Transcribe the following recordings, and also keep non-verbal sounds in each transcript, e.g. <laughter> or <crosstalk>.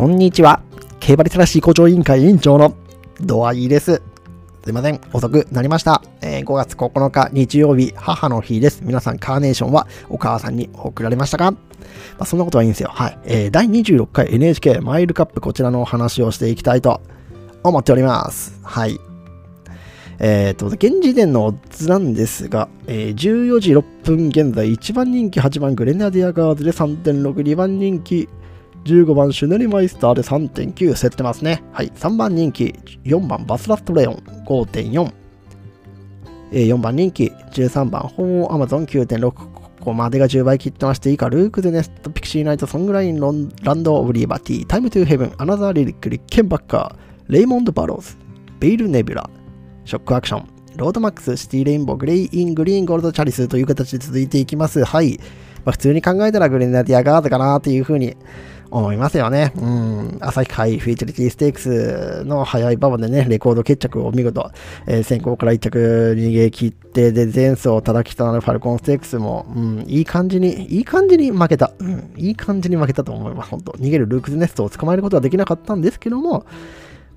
こんにちは。競馬リテラシー校長委員会委員長のドアイです。すいません。遅くなりました。えー、5月9日日曜日、母の日です。皆さん、カーネーションはお母さんに送られましたか？まあ、そんなことはいいんですよ。はい。えー、第26回 NHK マイルカップ、こちらのお話をしていきたいと思っております。はい。えっ、ー、と、現時点のオッズなんですが、えー、14時6分現在、1番人気8番グレナディアガーズで3.6、2番人気15番シュネルマイスターで3.9競ってますね。はい。3番人気、4番バスラストレオン5.4。えー、4番人気、13番ホウオウアマゾン9.6。ここまでが10倍切ってまして、以下、ルークズネスト、ピクシーナイト、ソングライン、ロンランド・オブ・リーバティ、タイム・トゥ・ヘブン、アナザー・リリック、リッケンバッカー、レイモンド・バローズ、ヴェイルネビュラ、ショック・アクション、ロードマックス、シティ・レインボー、グレイイングリーン、ゴールドチャリスという形で続いていきます。はい。まあ、普通に考えたらグレナディアガードかなっていうふうに思いますよね。うん。朝日杯フィーチャリティステークスの早い馬場でね、レコード決着を見事、えー、先行から1着逃げ切って、で、前走を叩きとなるファルコンステークスも、うん、いい感じに、いい感じに負けた。うん、いい感じに負けたと思います。本当逃げるルークズネストを捕まえることはできなかったんですけども、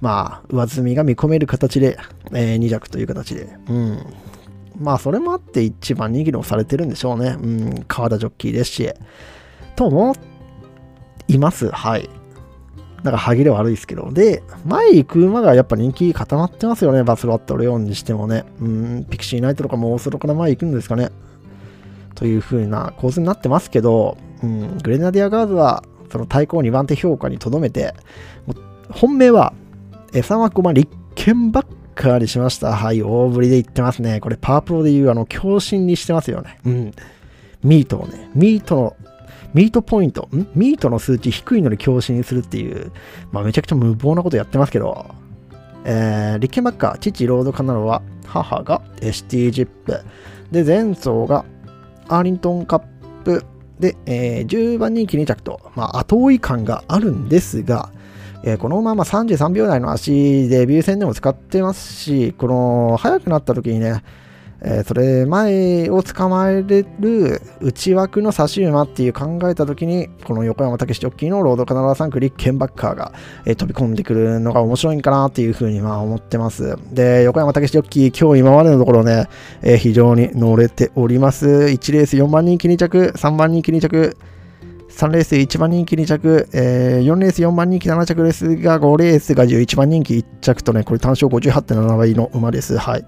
まあ、上積みが見込める形で、えー、2着という形で、うん。まあ、それもあって一番握りをされてるんでしょうね。うん、川田ジョッキーですし。と思っています。はい。なんか歯切れ悪いですけど。で、前行く馬がやっぱ人気固まってますよね。バスロット、レオンにしてもね。うん、ピクシーナイトとかもオースロから前行くんですかね。という風な構図になってますけど、うん、グレナディアガーズはその対抗2番手評価にとどめて、本命は、3枠5番、リッケンバッカーにしました。はい、大振りで言ってますね。これパワプロでいうあの、強振にしてますよね。うん。ミートをね、ミートのミートポイント、ん？ミートの数値低いのに強振するっていう、まあめちゃくちゃ無謀なことやってますけど、えー、リッケンバッカー、父ロードカナロア、母が ST ジップ、で、前走がアーリントンカップ、で、えー、10番人気2着と、まあ、後追い感があるんですが、えー、このまま33秒台の足デビュー戦でも使ってますし、この速くなった時にね、えー、それ前を捕まえれる内枠の差し馬っていう考えた時にこの横山武史ジョッキーのロードカナダ3区リッケンバッカーが、えー、飛び込んでくるのが面白いんかなっていうふうにまあ思ってますで横山武史ジョッキー今日今までのところね、えー、非常に乗れております1レース4番人気2着3番人気2着3レース1番人気2着、えー、4レース4番人気7着ですが、5レースが11番人気1着とね、これ単勝58.7倍の馬です。はい。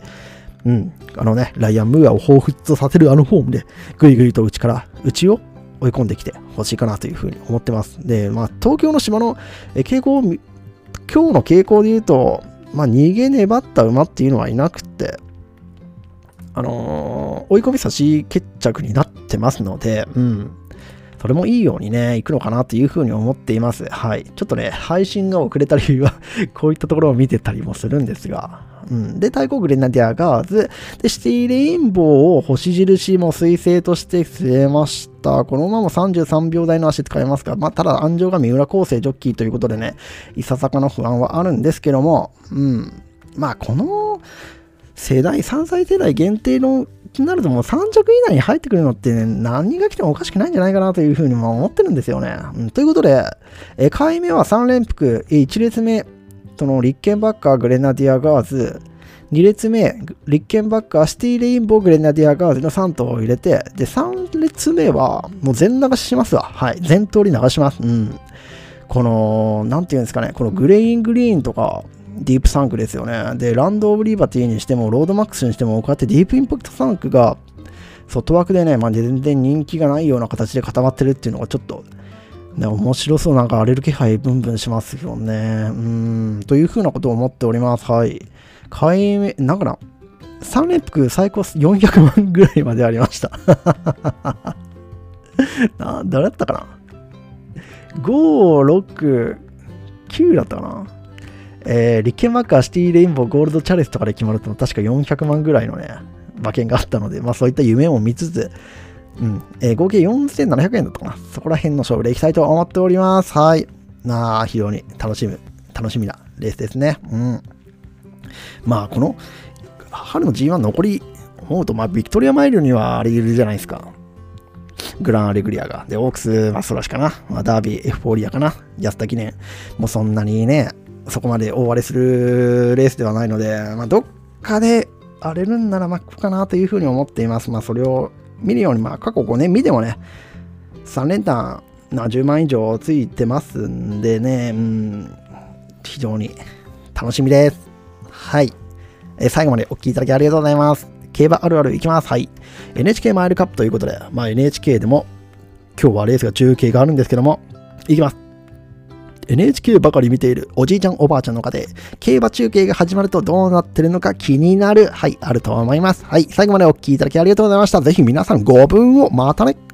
うん、あのね、ライアン・ムーアを彷彿とさせるあのフォームで、ぐいぐいと内から、内を追い込んできてほしいかなというふうに思ってます。で、まあ、東京の島の傾向を、今日の傾向で言うと、まあ、逃げ粘った馬っていうのはいなくて、あのー、追い込み差し決着になってますので、うん。それもいいようにね、行くのかなというふうに思っています。はい。ちょっとね、配信が遅れた理由は <laughs> こういったところを見てたりもするんですが、うん。で、対抗グレナディアガーズ。で、シティレインボーを星印も彗星として据えました。この馬も33秒台の足使えますが、まあ、ただ、安城が三浦康生ジョッキーということでね、いささかの不安はあるんですけども、うん。まあ、この世代、3歳世代限定の気になるともう3着以内に入ってくるのって、ね、何が来てもおかしくないんじゃないかなというふうに思ってるんですよね。うん、ということで、え買い目は3連複、1列目、そのリッケンバッカー、グレナディアガーズ、2列目、リッケンバッカー、シティレインボー、グレナディアガーズの3頭を入れて、で、3列目はもう全流ししますわ。はい。全通り流します。うん。この、なんていうんですかね、このグレイングリーンとか、ディープサンクですよね。で、ランド・オブ・リーバティにしても、ロードマックスにしても、こうやってディープインパクトサンクが、外枠でね、まあ、全然人気がないような形で固まってるっていうのがちょっと、ね、面白そうなんか荒れる気配ブンブンしますよね。うん、というふうなことを思っております。はい。買い目、なんかな、3連複最高400万ぐらいまでありました。<laughs> な、誰だったかな ?5、6、9だったかな？えー、リケマカー、シティレインボー、ゴールドチャレスとかで決まると確か400万ぐらいのね、馬券があったので、まあそういった夢を見つつ、うん、えー、合計4700円だったかな。そこら辺の勝負でいきたいと思っております。はい。なあ、非常に楽しむ、楽しみなレースですね。うん。まあ、この、春の G1 残り、思うと、まあ、ビクトリアマイルにはあり得るじゃないですか。グランアレグリアが。で、オークス、まあ、ソラシかな。まあ、ダービー、エフフォーリアかな。安田記念。もうそんなにね、そこまで大荒れするレースではないので、まあ、どっかで荒れるんならマックかなというふうに思っています。まあ、それを見るように、まあ、過去5年見てもね、3連単、10万以上ついてますんでね、うん、非常に楽しみです。はい。え最後までお聴きいただきありがとうございます。競馬あるあるいきます。はい。NHK マイルカップということで、まあ NHK でも今日はレースが中継があるんですけども、いきます。NHK ばかり見ているおじいちゃんおばあちゃんの方で、競馬中継が始まるとどうなってるのか気になる。はい、あると思います。はい、最後までお聴きいただきありがとうございました。ぜひ皆さんご分をまたね。